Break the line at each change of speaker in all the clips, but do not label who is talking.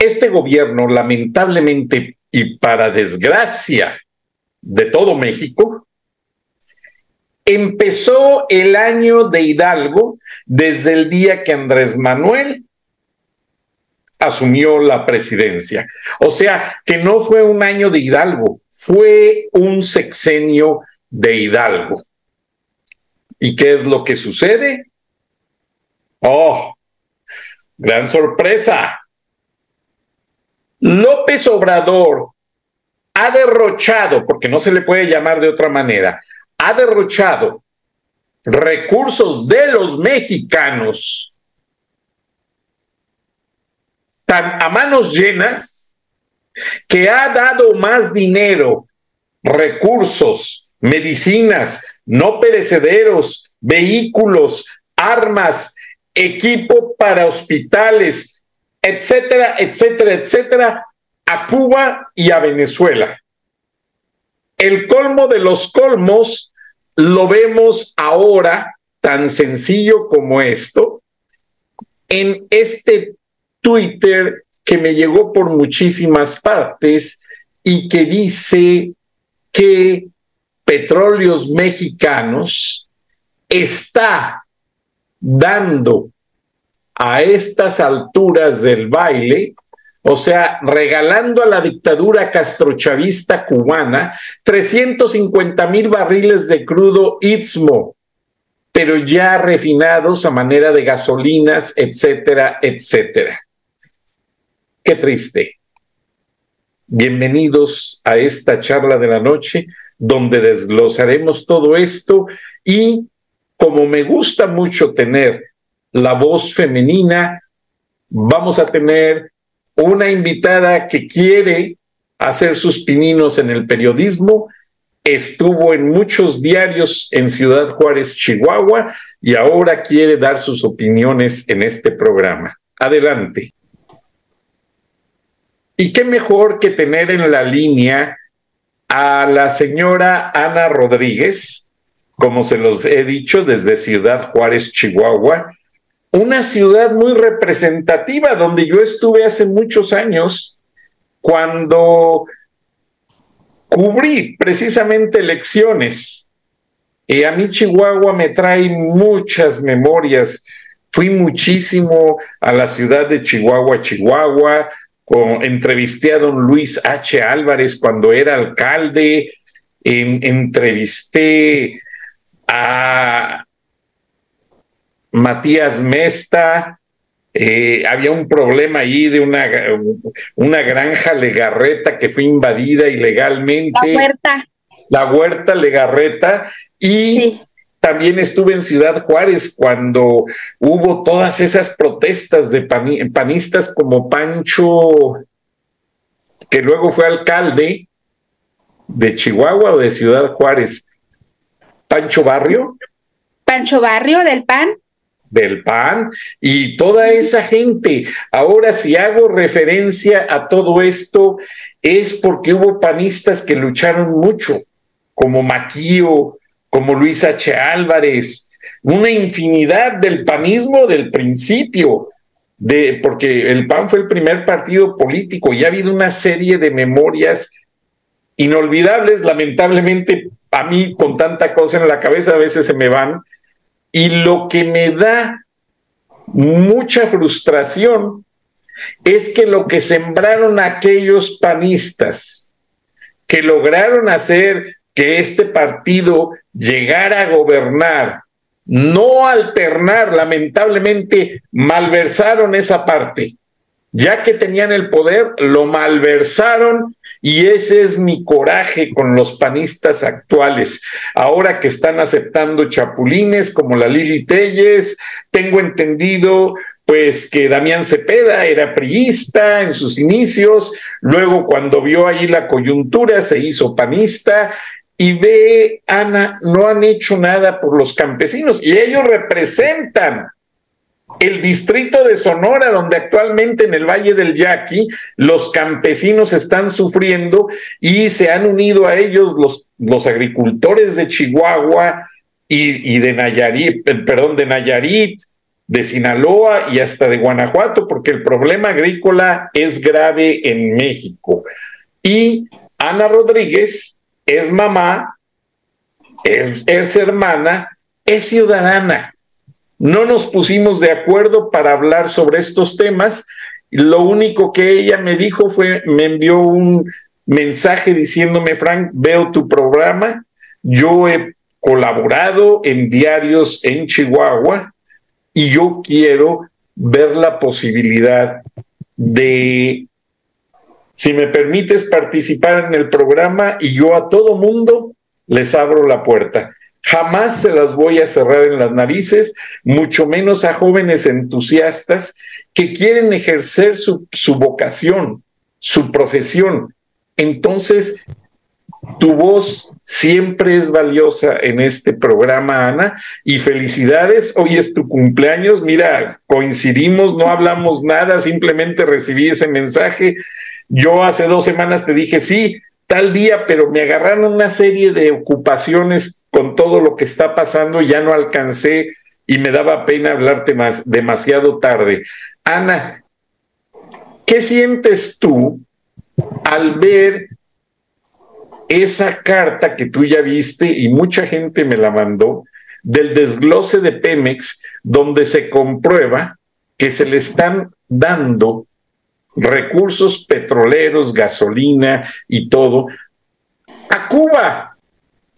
Este gobierno, lamentablemente y para desgracia de todo México, empezó el año de Hidalgo desde el día que Andrés Manuel asumió la presidencia. O sea, que no fue un año de Hidalgo, fue un sexenio de Hidalgo. ¿Y qué es lo que sucede? Oh, gran sorpresa. López Obrador ha derrochado, porque no se le puede llamar de otra manera, ha derrochado recursos de los mexicanos a manos llenas que ha dado más dinero, recursos, medicinas, no perecederos, vehículos, armas, equipo para hospitales, etcétera, etcétera, etcétera, a Cuba y a Venezuela. El colmo de los colmos lo vemos ahora tan sencillo como esto en este Twitter que me llegó por muchísimas partes y que dice que Petróleos Mexicanos está dando a estas alturas del baile o sea, regalando a la dictadura castrochavista cubana 350 mil barriles de crudo Istmo, pero ya refinados a manera de gasolinas, etcétera, etcétera. Qué triste. Bienvenidos a esta charla de la noche donde desglosaremos todo esto y como me gusta mucho tener la voz femenina, vamos a tener una invitada que quiere hacer sus pininos en el periodismo, estuvo en muchos diarios en Ciudad Juárez, Chihuahua, y ahora quiere dar sus opiniones en este programa. Adelante. Y qué mejor que tener en la línea a la señora Ana Rodríguez, como se los he dicho, desde Ciudad Juárez, Chihuahua, una ciudad muy representativa donde yo estuve hace muchos años cuando cubrí precisamente elecciones. Y a mí Chihuahua me trae muchas memorias. Fui muchísimo a la ciudad de Chihuahua, Chihuahua, entrevisté a don Luis H. Álvarez cuando era alcalde, entrevisté a, Matías Mesta, eh, había un problema ahí de una, una granja legarreta que fue invadida ilegalmente.
La huerta.
La huerta legarreta. Y también estuve en Ciudad Juárez cuando hubo todas esas protestas de panistas como Pancho, que luego fue alcalde de Chihuahua o de Ciudad Juárez. Pancho Barrio.
Pancho Barrio del PAN
del PAN y toda esa gente. Ahora, si hago referencia a todo esto, es porque hubo panistas que lucharon mucho, como Maquío, como Luis H. Álvarez, una infinidad del panismo del principio, de, porque el PAN fue el primer partido político y ha habido una serie de memorias inolvidables, lamentablemente a mí con tanta cosa en la cabeza a veces se me van, y lo que me da mucha frustración es que lo que sembraron aquellos panistas que lograron hacer que este partido llegara a gobernar no alternar, lamentablemente malversaron esa parte. Ya que tenían el poder, lo malversaron y ese es mi coraje con los panistas actuales. Ahora que están aceptando chapulines como la Lili Telles, tengo entendido pues que Damián Cepeda era priista en sus inicios, luego cuando vio ahí la coyuntura se hizo panista y ve, Ana, no han hecho nada por los campesinos y ellos representan el distrito de Sonora, donde actualmente en el Valle del Yaqui los campesinos están sufriendo y se han unido a ellos los, los agricultores de Chihuahua y, y de Nayarit, perdón, de Nayarit, de Sinaloa y hasta de Guanajuato, porque el problema agrícola es grave en México. Y Ana Rodríguez es mamá, es, es hermana, es ciudadana. No nos pusimos de acuerdo para hablar sobre estos temas. Lo único que ella me dijo fue, me envió un mensaje diciéndome, Frank, veo tu programa. Yo he colaborado en diarios en Chihuahua y yo quiero ver la posibilidad de si me permites participar en el programa y yo a todo mundo les abro la puerta. Jamás se las voy a cerrar en las narices, mucho menos a jóvenes entusiastas que quieren ejercer su, su vocación, su profesión. Entonces, tu voz siempre es valiosa en este programa, Ana, y felicidades. Hoy es tu cumpleaños. Mira, coincidimos, no hablamos nada, simplemente recibí ese mensaje. Yo hace dos semanas te dije, sí, tal día, pero me agarraron una serie de ocupaciones con todo lo que está pasando, ya no alcancé y me daba pena hablarte más demasiado tarde. Ana, ¿qué sientes tú al ver esa carta que tú ya viste y mucha gente me la mandó del desglose de Pemex, donde se comprueba que se le están dando recursos petroleros, gasolina y todo, a Cuba,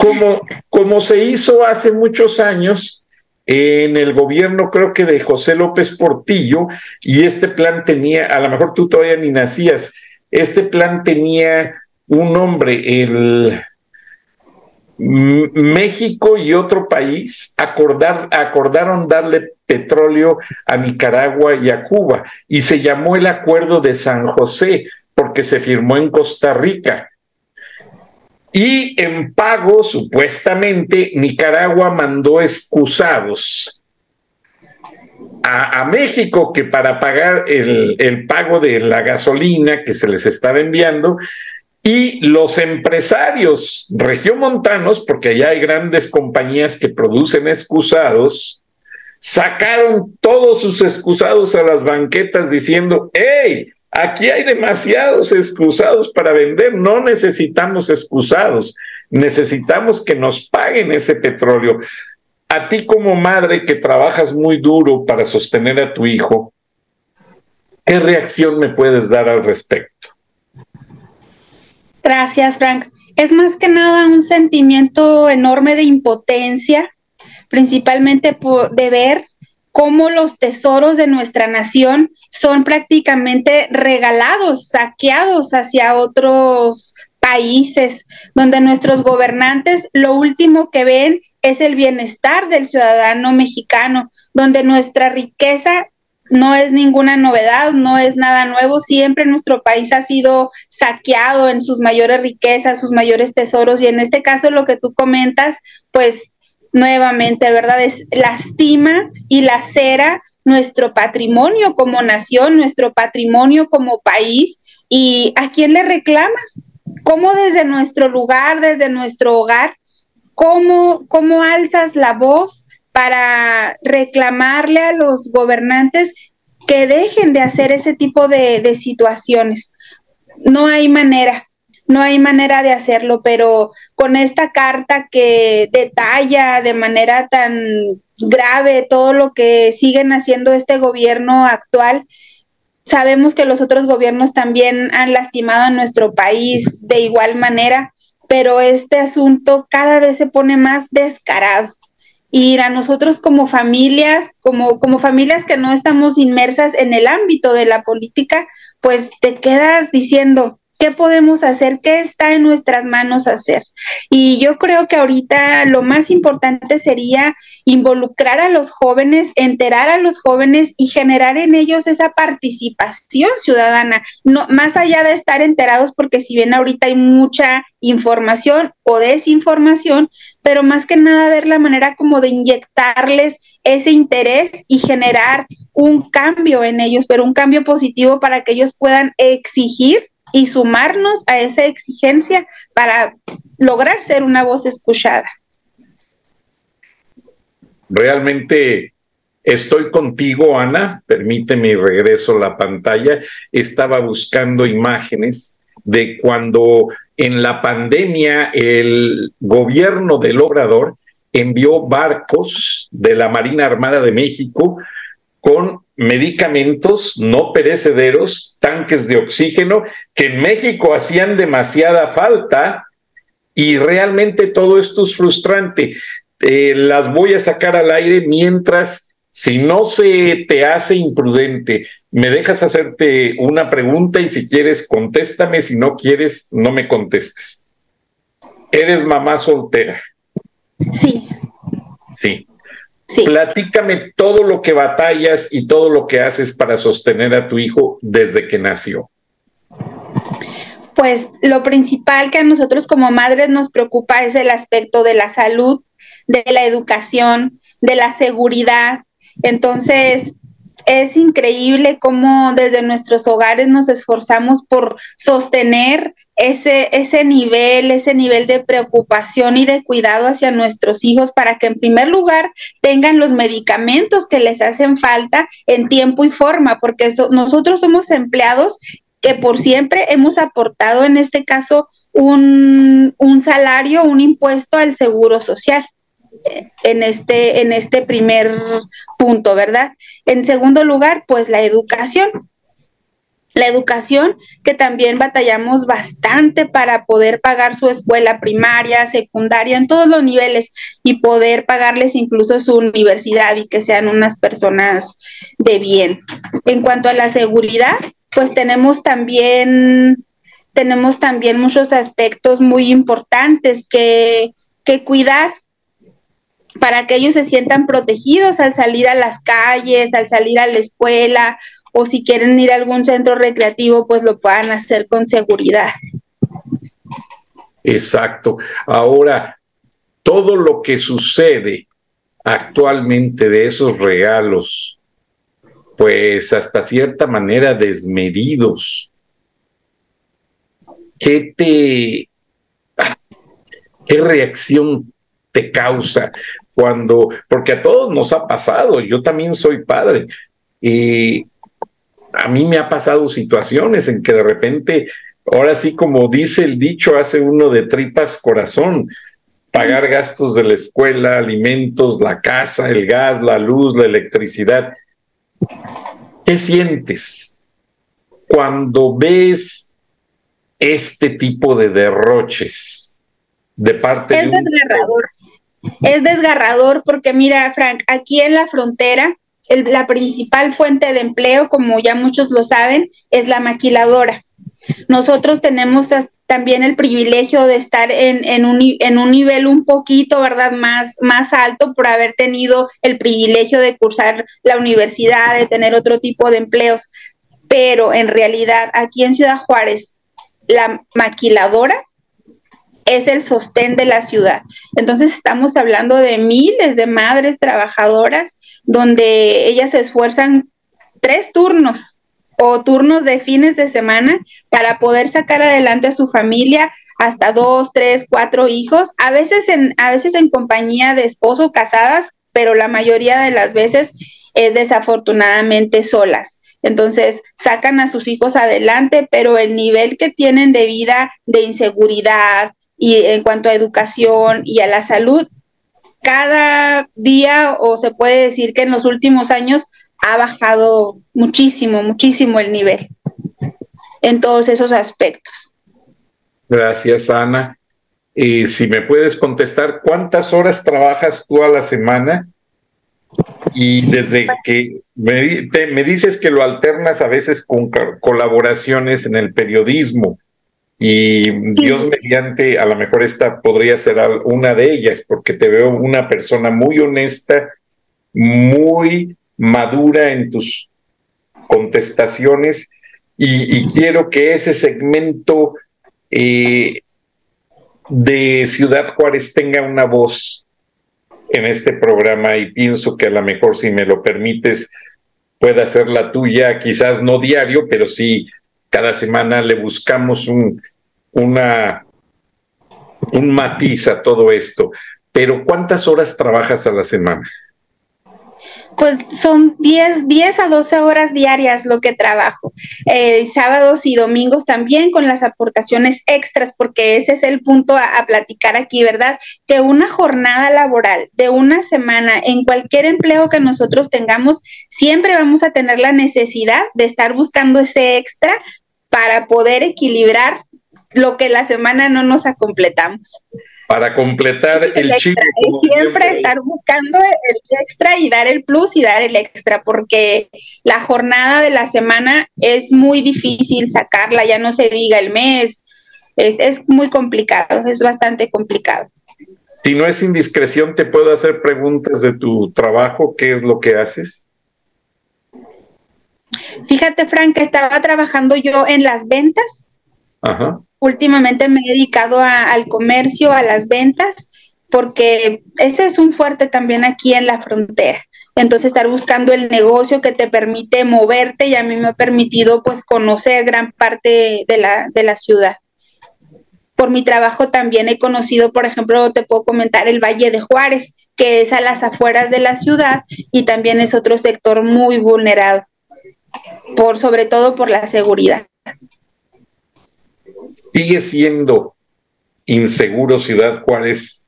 como, como se hizo hace muchos años en el gobierno, creo que de José López Portillo, y este plan tenía, a lo mejor tú todavía ni nacías, este plan tenía un nombre, el México y otro país acordar, acordaron darle petróleo a Nicaragua y a Cuba y se llamó el Acuerdo de San José porque se firmó en Costa Rica. Y en pago, supuestamente, Nicaragua mandó excusados a, México que para pagar el, el, pago de la gasolina que se les estaba enviando, y los empresarios regiomontanos, porque allá hay grandes compañías que producen excusados, sacaron todos sus excusados a las banquetas diciendo, hey, aquí hay demasiados excusados para vender, no necesitamos excusados, necesitamos que nos paguen ese petróleo. A ti como madre que trabajas muy duro para sostener a tu hijo, ¿qué reacción me puedes dar al respecto?
Gracias, Frank. Es más que nada un sentimiento enorme de impotencia, principalmente por, de ver cómo los tesoros de nuestra nación son prácticamente regalados, saqueados hacia otros países, donde nuestros gobernantes lo último que ven es el bienestar del ciudadano mexicano, donde nuestra riqueza no es ninguna novedad, no es nada nuevo. Siempre nuestro país ha sido saqueado en sus mayores riquezas, sus mayores tesoros y en este caso lo que tú comentas, pues nuevamente, ¿verdad? Es lastima y lacera nuestro patrimonio como nación, nuestro patrimonio como país y a quién le reclamas? ¿Cómo desde nuestro lugar, desde nuestro hogar, cómo, cómo alzas la voz para reclamarle a los gobernantes que dejen de hacer ese tipo de, situaciones. No hay manera, no hay manera de hacerlo, pero con esta carta que detalla de manera tan grave todo lo que siguen haciendo este gobierno actual, sabemos que los otros gobiernos también han lastimado a nuestro país de igual manera, pero este asunto cada vez se pone más descarado. Y a nosotros como familias, como, como familias que no estamos inmersas en el ámbito de la política, pues te quedas diciendo, ¿Qué podemos hacer? ¿Qué está en nuestras manos hacer? Y yo creo que ahorita lo más importante sería involucrar a los jóvenes, enterar a los jóvenes y generar en ellos esa participación ciudadana, no más allá de estar enterados porque si bien ahorita hay mucha información o desinformación, pero más que nada ver la manera como de inyectarles ese interés y generar un cambio en ellos, pero un cambio positivo para que ellos puedan exigir y sumarnos a esa exigencia para lograr ser una voz escuchada.
Realmente estoy contigo, Ana. Permíteme regreso a la pantalla. Estaba buscando imágenes de cuando en la pandemia el gobierno del Obrador envió barcos de la Marina Armada de México con medicamentos no perecederos, tanques de oxígeno, que en México hacían demasiada falta y realmente todo esto es frustrante. Eh, las voy a sacar al aire mientras, si no se te hace imprudente, me dejas hacerte una pregunta y si quieres contéstame, si no quieres, no me contestes. ¿Eres mamá soltera?
Sí.
Sí. Platícame todo lo que batallas y todo lo que haces para sostener a tu hijo desde que nació.
Pues lo principal que a nosotros como madres nos preocupa es el aspecto de la salud, de la educación, de la seguridad. Entonces, es increíble cómo desde nuestros hogares nos esforzamos por sostener ese, ese nivel, ese nivel de preocupación y de cuidado hacia nuestros hijos para que en primer lugar tengan los medicamentos que les hacen falta en tiempo y forma, porque nosotros somos empleados que por siempre hemos aportado en este caso un, un salario, un impuesto al seguro social en este, en este primer punto, ¿verdad? En segundo lugar, pues la educación. La educación, que también batallamos bastante para poder pagar su escuela primaria, secundaria, en todos los niveles y poder pagarles incluso su universidad y que sean unas personas de bien. En cuanto a la seguridad, pues tenemos también, tenemos también muchos aspectos muy importantes que, que cuidar para que ellos se sientan protegidos al salir a las calles, al salir a la escuela o si quieren ir a algún centro recreativo, pues lo puedan hacer con seguridad.
Exacto. Ahora, todo lo que sucede actualmente de esos regalos, pues hasta cierta manera desmedidos, ¿qué te... ¿Qué reacción te causa? Cuando, porque a todos nos ha pasado, yo también soy padre, y a mí me ha pasado situaciones en que de repente, ahora sí como dice el dicho, hace uno de tripas corazón, pagar gastos de la escuela, alimentos, la casa, el gas, la luz, la electricidad. ¿Qué sientes cuando ves este tipo de derroches de parte de un
es desgarrador porque mira, Frank, aquí en la frontera, la principal fuente de empleo, como ya muchos lo saben, es la maquiladora. Nosotros tenemos también el privilegio de estar en, un, en, un, nivel un poquito, ¿verdad?, más, más alto por haber tenido el privilegio de cursar la universidad, de tener otro tipo de empleos. Pero en realidad, aquí en Ciudad Juárez, la maquiladora es el sostén de la ciudad. Entonces estamos hablando de miles de madres trabajadoras donde ellas se esfuerzan tres turnos o turnos de fines de semana para poder sacar adelante a su familia hasta dos, tres, cuatro hijos, a veces en, a veces en compañía de esposo casadas, pero la mayoría de las veces es desafortunadamente solas. Entonces, sacan a sus hijos adelante, pero el nivel que tienen de vida, de inseguridad, y en cuanto a educación y a la salud, cada día o se puede decir que en los últimos años ha bajado muchísimo, muchísimo el nivel en todos esos aspectos.
Gracias, Ana. eh, si me puedes contestar, ¿cuántas horas trabajas tú a la semana? Y desde que me, dices que lo alternas a veces con colaboraciones en el periodismo, y Dios mediante, a lo mejor esta podría ser una de ellas, porque te veo una persona muy honesta, muy madura en tus contestaciones, y, quiero que ese segmento eh, de Ciudad Juárez tenga una voz en este programa y pienso que a lo mejor, si me lo permites, pueda ser la tuya, quizás no diario, pero sí cada semana le buscamos un, una, un matiz a todo esto. Pero ¿cuántas horas trabajas a la semana?
pues son 10, 10 a 12 horas diarias lo que trabajo. Eh, sábados y domingos también con las aportaciones extras, porque ese es el punto a, a, platicar aquí, ¿verdad? Que una jornada laboral de una semana en cualquier empleo que nosotros tengamos, siempre vamos a tener la necesidad de estar buscando ese extra para poder equilibrar lo que la semana no nos completamos
para completar el, chip.
Siempre estar buscando el extra y dar el plus y dar el extra, porque la jornada de la semana es muy difícil sacarla, ya no se diga el mes, es, es muy complicado, es bastante complicado.
Si no es indiscreción, te puedo hacer preguntas de tu trabajo, ¿qué es lo que haces?
Fíjate, Frank, que estaba trabajando yo en las ventas. Ajá últimamente me he dedicado al comercio, a las ventas, porque ese es un fuerte también aquí en la frontera. Entonces, estar buscando el negocio que te permite moverte y a mí me ha permitido pues conocer gran parte de la, de la ciudad. Por mi trabajo también he conocido, por ejemplo, te puedo comentar el Valle de Juárez, que es a las afueras de la ciudad y también es otro sector muy vulnerado, por, sobre todo por la seguridad
sigue siendo inseguro Ciudad Juárez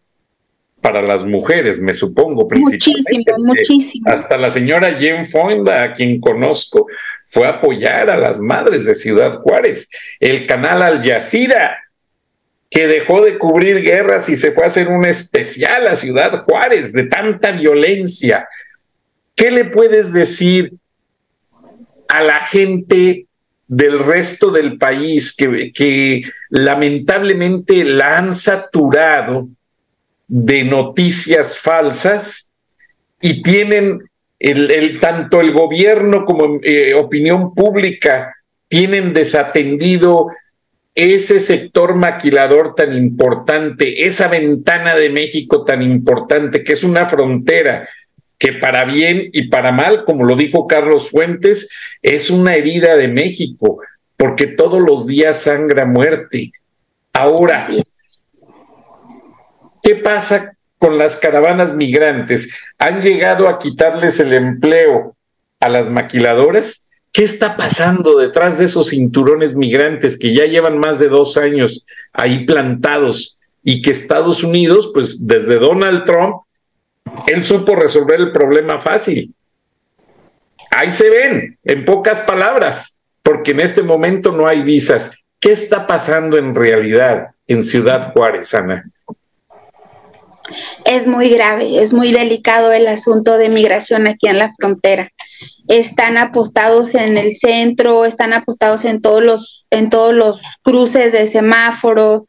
para las mujeres, me supongo,
Muchísimo, muchísimo.
Hasta la señora Jen Fonda, a quien conozco, fue a apoyar a las madres de Ciudad Juárez. El canal Al Jazeera, que dejó de cubrir guerras y se fue a hacer un especial a Ciudad Juárez de tanta violencia. ¿Qué le puedes decir a la gente del resto del país que, lamentablemente la han saturado de noticias falsas y tienen el, tanto el gobierno como eh, opinión pública tienen desatendido ese sector maquilador tan importante, esa ventana de México tan importante, que es una frontera que para bien y para mal, como lo dijo Carlos Fuentes, es una herida de México, porque todos los días sangra muerte. Ahora, ¿qué pasa con las caravanas migrantes? ¿Han llegado a quitarles el empleo a las maquiladoras? ¿Qué está pasando detrás de esos cinturones migrantes que ya llevan más de dos años ahí plantados y que Estados Unidos, pues desde Donald Trump, él supo resolver el problema fácil. Ahí se ven, en pocas palabras, porque en este momento no hay visas. ¿Qué está pasando en realidad en Ciudad Juárez, Ana?
Es muy grave, es muy delicado el asunto de migración aquí en la frontera. Están apostados en el centro, están apostados en todos los, en todos los cruces de semáforos,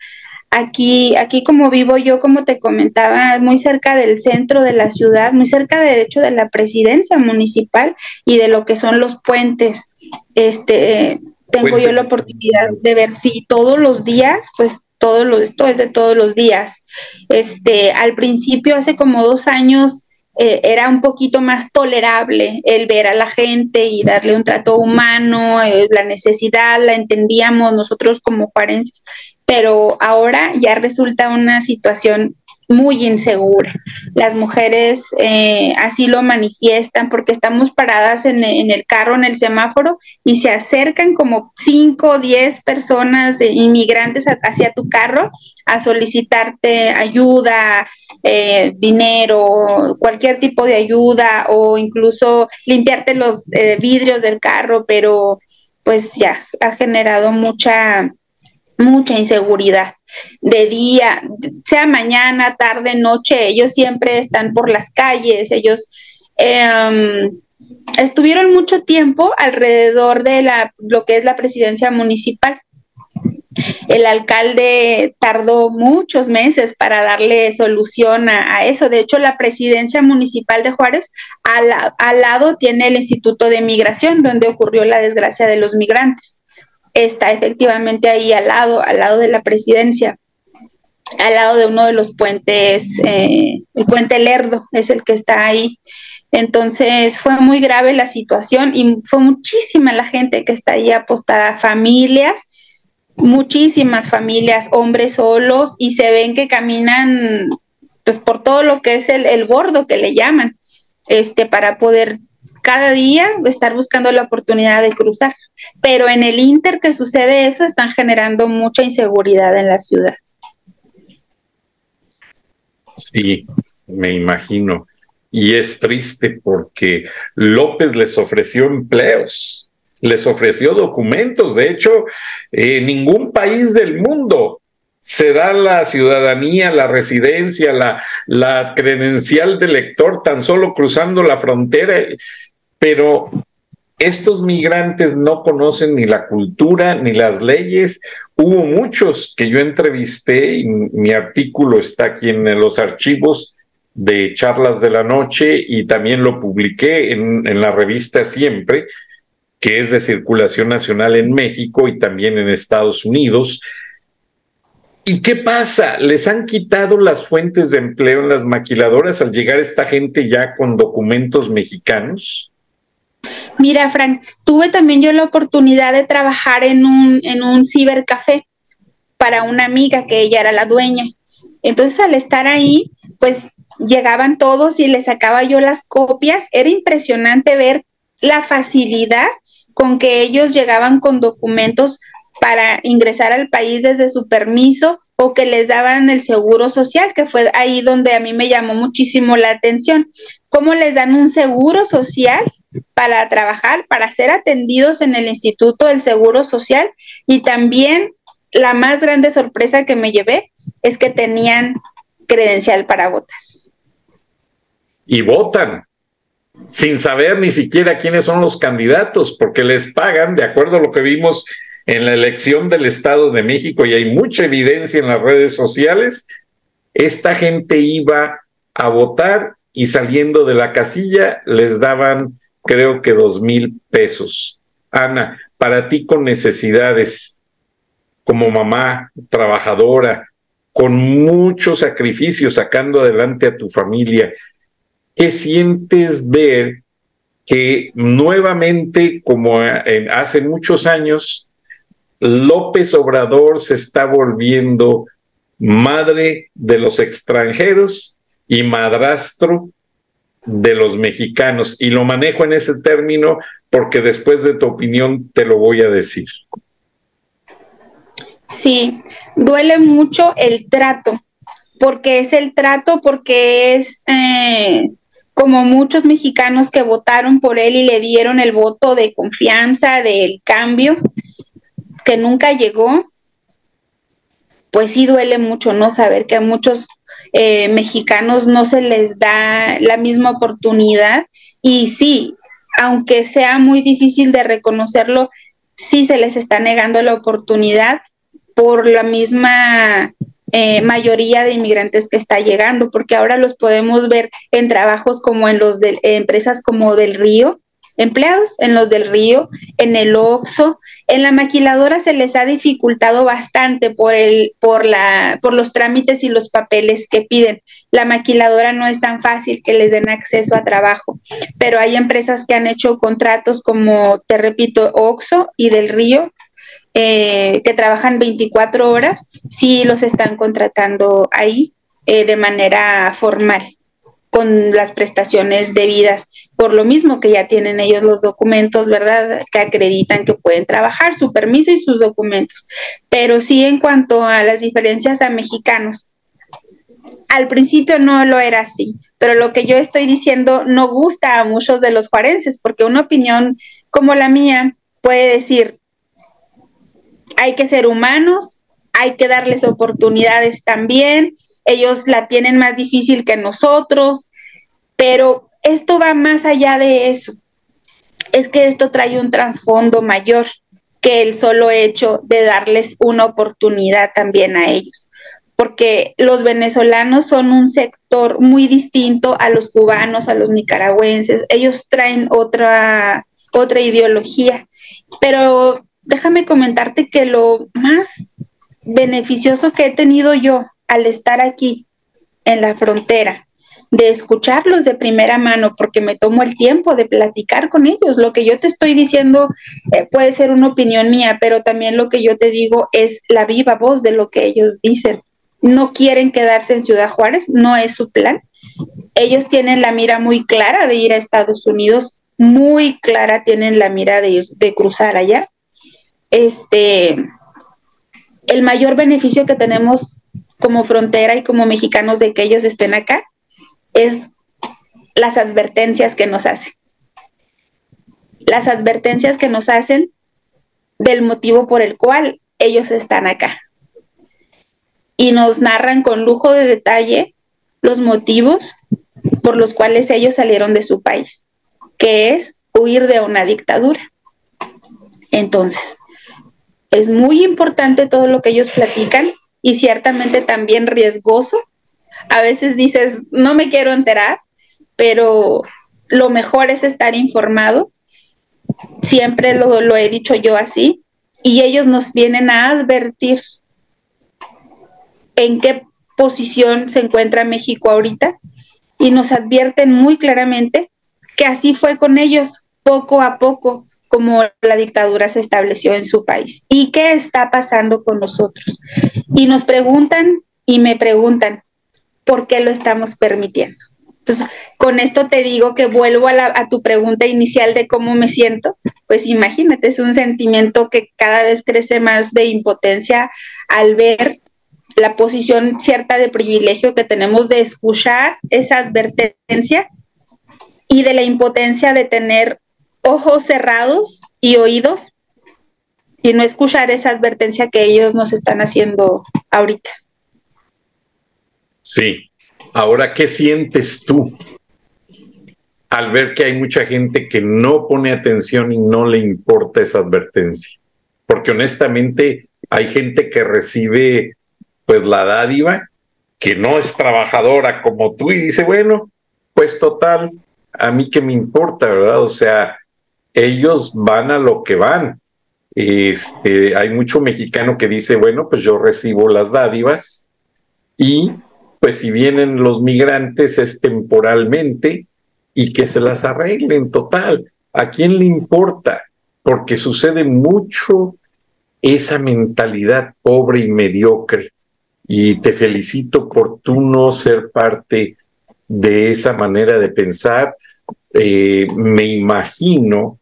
Aquí, aquí como vivo yo, como te comentaba, muy cerca del centro de la ciudad, muy cerca de hecho de la presidencia municipal y de lo que son los puentes. Este, tengo yo la oportunidad de ver si todos los días, pues todo lo, esto es de todos los días. Este, al principio, hace como dos años, eh, era un poquito más tolerable el ver a la gente y darle un trato humano, eh, la necesidad la entendíamos nosotros como juarenses, pero ahora ya resulta una situación muy insegura. Las mujeres eh, así lo manifiestan porque estamos paradas en, el carro, en el semáforo, y se acercan como 5 o 10 personas inmigrantes hacia tu carro a solicitarte ayuda, eh, dinero, cualquier tipo de ayuda o incluso limpiarte los eh, vidrios del carro, pero pues ya ha generado mucha mucha inseguridad. De día, sea mañana, tarde, noche, ellos siempre están por las calles, ellos em, estuvieron mucho tiempo alrededor de la, lo que es la presidencia municipal. El alcalde tardó muchos meses para darle solución a, eso. De hecho, la presidencia municipal de Juárez al, al, lado tiene el Instituto de Migración, donde ocurrió la desgracia de los migrantes. Está efectivamente ahí al lado, al lado de la presidencia, al lado de uno de los puentes, eh, el puente Lerdo es el que está ahí. Entonces fue muy grave la situación y fue muchísima la gente que está ahí apostada, familias muchísimas familias, hombres solos, y se ven que caminan pues por todo lo que es el, el bordo que le llaman, este, para poder cada día estar buscando la oportunidad de cruzar. Pero en el inter que sucede eso, están generando mucha inseguridad en la ciudad.
Sí, me imagino. Y es triste porque López les ofreció empleos les ofreció documentos. De hecho, en ningún país del mundo se da la ciudadanía, la residencia, la, la credencial de lector tan solo cruzando la frontera. Pero estos migrantes no conocen ni la cultura ni las leyes. Hubo muchos que yo entrevisté y mi artículo está aquí en los archivos de charlas de la noche y también lo publiqué en, en la revista Siempre que es de circulación nacional en México y también en Estados Unidos. ¿Y qué pasa? ¿Les han quitado las fuentes de empleo en las maquiladoras al llegar esta gente ya con documentos mexicanos?
Mira, Frank, tuve también yo la oportunidad de trabajar en un, en un cibercafé para una amiga que ella era la dueña. Entonces, al estar ahí, pues llegaban todos y les sacaba yo las copias. Era impresionante ver la facilidad con que ellos llegaban con documentos para ingresar al país desde su permiso o que les daban el seguro social, que fue ahí donde a mí me llamó muchísimo la atención. ¿Cómo les dan un seguro social para trabajar, para ser atendidos en el Instituto del Seguro Social? Y también la más grande sorpresa que me llevé es que tenían credencial para votar.
Y votan sin saber ni siquiera quiénes son los candidatos, porque les pagan, de acuerdo a lo que vimos en la elección del Estado de México, y hay mucha evidencia en las redes sociales, esta gente iba a votar y saliendo de la casilla les daban, creo que dos mil pesos. Ana, para ti con necesidades, como mamá, trabajadora, con mucho sacrificio sacando adelante a tu familia, ¿qué sientes ver que nuevamente, como hace muchos años, López Obrador se está volviendo madre de los extranjeros y madrastro de los mexicanos. Y lo manejo en ese término porque después de tu opinión te lo voy a decir.
Sí, duele mucho el trato, porque es el trato, porque es eh, como muchos mexicanos que votaron por él y le dieron el voto de confianza, del cambio, que nunca llegó, pues sí duele mucho, ¿no? Saber que a muchos eh, mexicanos no se les da la misma oportunidad. Y sí, aunque sea muy difícil de reconocerlo, sí se les está negando la oportunidad por la misma eh, mayoría de inmigrantes que está llegando, porque ahora los podemos ver en trabajos como en los de empresas como del Río, empleados en los del Río, en el Oxo, en la maquiladora se les ha dificultado bastante por el por la por los trámites y los papeles que piden. La maquiladora no es tan fácil que les den acceso a trabajo, pero hay empresas que han hecho contratos como te repito Oxo y del Río eh, que trabajan 24 horas, sí los están contratando ahí eh, de manera formal con las prestaciones debidas, por lo mismo que ya tienen ellos los documentos, ¿verdad? Que acreditan que pueden trabajar, su permiso y sus documentos. Pero sí en cuanto a las diferencias a mexicanos, al principio no lo era así, pero lo que yo estoy diciendo no gusta a muchos de los juarenses, porque una opinión como la mía puede decir, hay que ser humanos, hay que darles oportunidades también, ellos la tienen más difícil que nosotros, pero esto va más allá de eso. Es que esto trae un trasfondo mayor que el solo hecho de darles una oportunidad también a ellos, porque los venezolanos son un sector muy distinto a los cubanos, a los nicaragüenses, ellos traen otra, otra ideología, pero déjame comentarte que lo más beneficioso que he tenido yo al estar aquí en la frontera, de escucharlos de primera mano, porque me tomo el tiempo de platicar con ellos. Lo que yo te estoy diciendo eh, puede ser una opinión mía, pero también lo que yo te digo es la viva voz de lo que ellos dicen. No quieren quedarse en Ciudad Juárez, no es su plan. Ellos tienen la mira muy clara de ir a Estados Unidos, muy clara tienen la mira de ir, de cruzar allá. Este, el mayor beneficio que tenemos como frontera y como mexicanos de que ellos estén acá es las advertencias que nos hacen. Las advertencias que nos hacen del motivo por el cual ellos están acá. Y nos narran con lujo de detalle los motivos por los cuales ellos salieron de su país, que es huir de una dictadura. Entonces, es muy importante todo lo que ellos platican y ciertamente también riesgoso. A veces dices, no me quiero enterar, pero lo mejor es estar informado. Siempre lo, he dicho yo así. Y ellos nos vienen a advertir en qué posición se encuentra México ahorita y nos advierten muy claramente que así fue con ellos poco a poco como la dictadura se estableció en su país y qué está pasando con nosotros. Y nos preguntan y me preguntan, ¿por qué lo estamos permitiendo? Entonces, con esto te digo que vuelvo a, a, tu pregunta inicial de cómo me siento. Pues imagínate, es un sentimiento que cada vez crece más de impotencia al ver la posición cierta de privilegio que tenemos de escuchar esa advertencia y de la impotencia de tener ojos cerrados y oídos y no escuchar esa advertencia que ellos nos están haciendo ahorita.
Sí. Ahora, ¿qué sientes tú al ver que hay mucha gente que no pone atención y no le importa esa advertencia? Porque honestamente hay gente que recibe pues la dádiva, que no es trabajadora como tú y dice, bueno, pues total, a mí que me importa, ¿verdad? O sea, ellos van a lo que van. Este, hay mucho mexicano que dice, bueno, pues yo recibo las dádivas y pues si vienen los migrantes es temporalmente y que se las arreglen total. ¿A quién le importa? Porque sucede mucho esa mentalidad pobre y mediocre. Y te felicito por tú no ser parte de esa manera de pensar. Eh, me imagino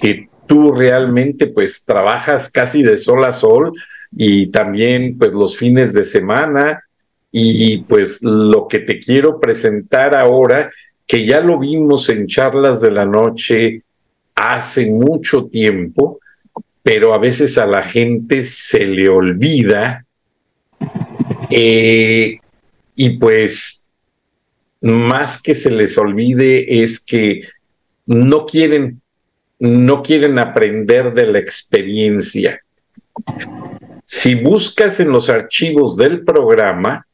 que tú realmente pues trabajas casi de sol a sol y también pues los fines de semana. Y pues lo que te quiero presentar ahora, que ya lo vimos en charlas de la noche hace mucho tiempo, pero a veces a la gente se le olvida eh, y pues más que se les olvide es que no quieren no quieren aprender de la experiencia. Si buscas en los archivos del programa,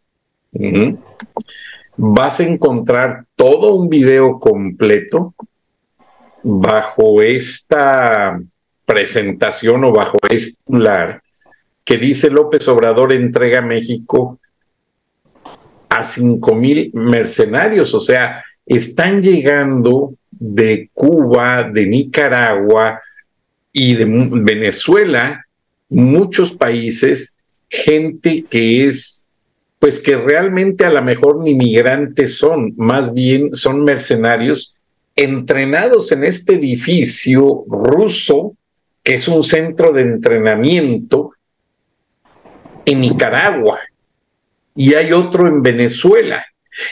vas a encontrar todo un video completo bajo esta presentación o bajo este titular que dice López Obrador entrega México a cinco mil mercenarios, o sea, están llegando de Cuba, de Nicaragua y de Venezuela, muchos países, gente que es, pues que realmente a lo mejor ni migrantes son, más bien son mercenarios entrenados en este edificio ruso, que es un centro de entrenamiento en Nicaragua, y hay otro en Venezuela.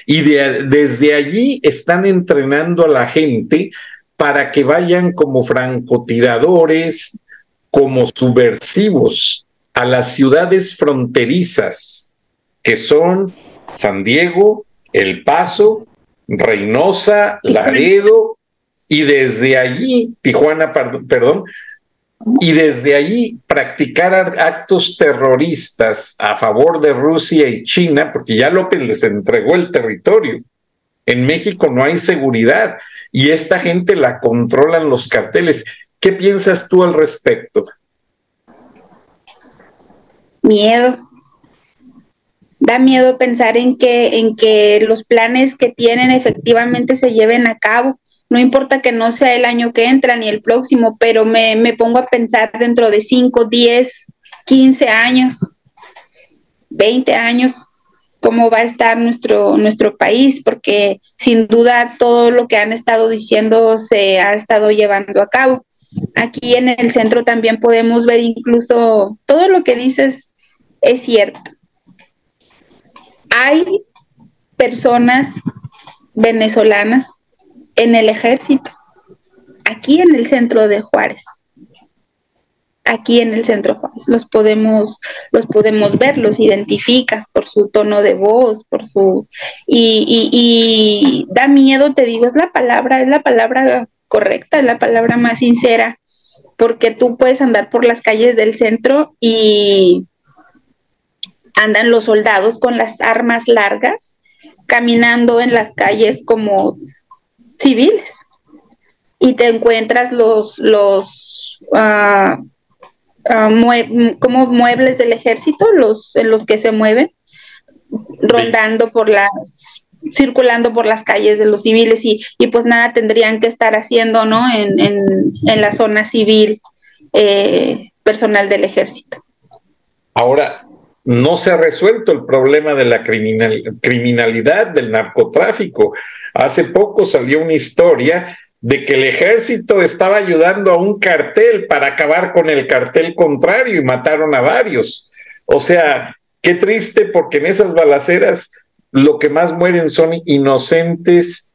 Y desde allí están entrenando a la gente para que vayan como francotiradores, como subversivos. a las ciudades fronterizas, que son San Diego, El Paso, Reynosa, Laredo, y desde allí, Tijuana, perdón, y desde allí practicar actos terroristas a favor de Rusia y China, porque ya López les entregó el territorio. En México no hay seguridad y esta gente la controlan los carteles. ¿Qué piensas tú al respecto?
Miedo. Da miedo pensar en que, en que los planes que tienen efectivamente se lleven a cabo no importa que no sea el año que entra ni el próximo, pero me, pongo a pensar dentro de 5, 10, 15 años, 20 años, cómo va a estar nuestro, nuestro país, porque sin duda todo lo que han estado diciendo se ha estado llevando a cabo. Aquí en el centro también podemos ver incluso todo lo que dices es cierto. Hay personas venezolanas en el ejército, aquí en el centro de Juárez. Aquí en el centro Juárez los podemos, los podemos ver, los identificas por su tono de voz, por su y, y da miedo, te digo, es la palabra, es la palabra correcta, es la palabra más sincera, porque tú puedes andar por las calles del centro y andan los soldados con las armas largas, caminando en las calles como civiles y te encuentras los, los ah, como muebles del ejército, los en los que se mueven, rondando por las circulando por las calles de los civiles y, y pues nada tendrían que estar haciendo, ¿no? En, en, la zona civil eh, personal del ejército.
Ahora, no se ha resuelto el problema de la criminalidad, del narcotráfico. Hace poco salió una historia de que el ejército estaba ayudando a un cartel para acabar con el cartel contrario y mataron a varios. O sea, qué triste porque en esas balaceras lo que más mueren son inocentes,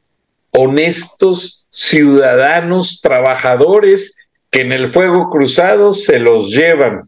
honestos, ciudadanos, trabajadores que en el fuego cruzado se los llevan.